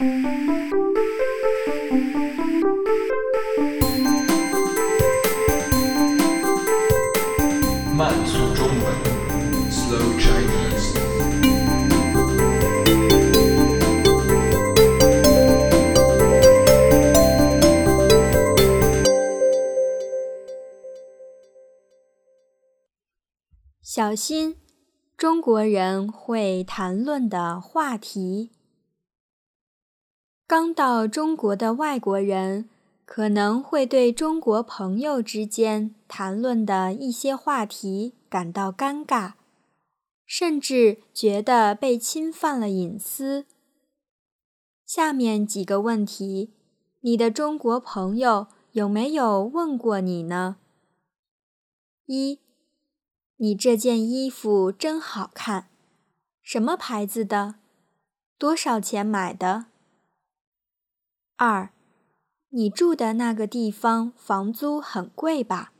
慢速中文，Slow Chinese。小心，中国人会谈论的话题。刚到中国的外国人可能会对中国朋友之间谈论的一些话题感到尴尬，甚至觉得被侵犯了隐私。下面几个问题，你的中国朋友有没有问过你呢？一，你这件衣服真好看，什么牌子的？多少钱买的？二，你住的那个地方房租很贵吧？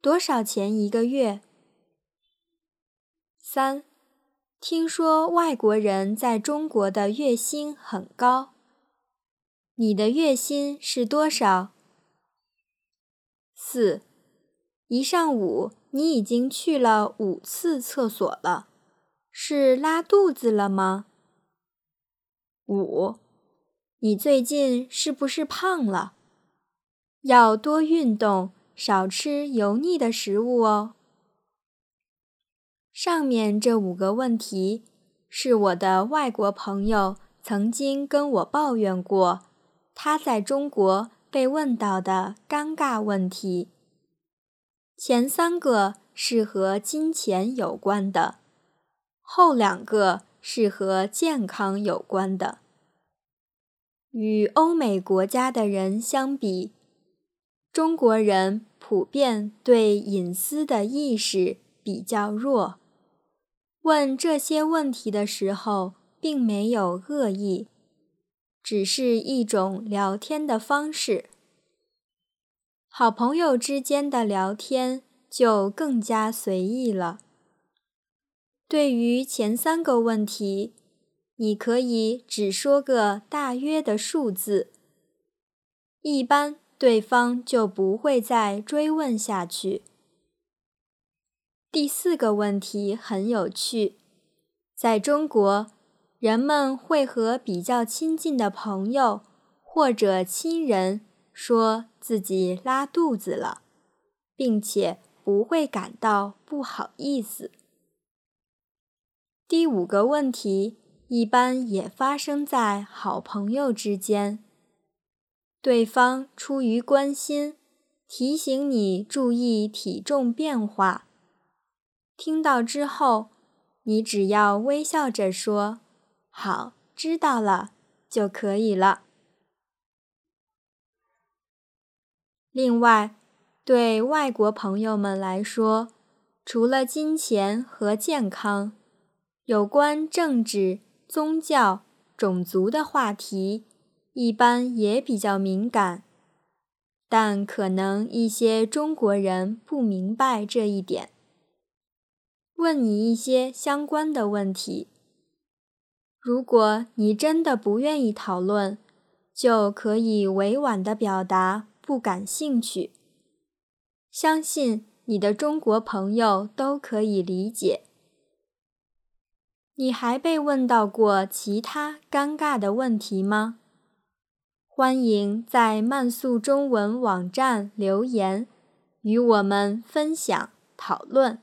多少钱一个月？三，听说外国人在中国的月薪很高，你的月薪是多少？四，一上午你已经去了五次厕所了，是拉肚子了吗？五。你最近是不是胖了？要多运动，少吃油腻的食物哦。上面这五个问题是我的外国朋友曾经跟我抱怨过，他在中国被问到的尴尬问题。前三个是和金钱有关的，后两个是和健康有关的。与欧美国家的人相比，中国人普遍对隐私的意识比较弱。问这些问题的时候，并没有恶意，只是一种聊天的方式。好朋友之间的聊天就更加随意了。对于前三个问题，你可以只说个大约的数字，一般对方就不会再追问下去。第四个问题很有趣，在中国，人们会和比较亲近的朋友或者亲人说自己拉肚子了，并且不会感到不好意思。第五个问题。一般也发生在好朋友之间。对方出于关心，提醒你注意体重变化。听到之后，你只要微笑着说“好，知道了”就可以了。另外，对外国朋友们来说，除了金钱和健康，有关政治。宗教、种族的话题一般也比较敏感，但可能一些中国人不明白这一点，问你一些相关的问题。如果你真的不愿意讨论，就可以委婉地表达不感兴趣。相信你的中国朋友都可以理解。你还被问到过其他尴尬的问题吗？欢迎在慢速中文网站留言，与我们分享讨论。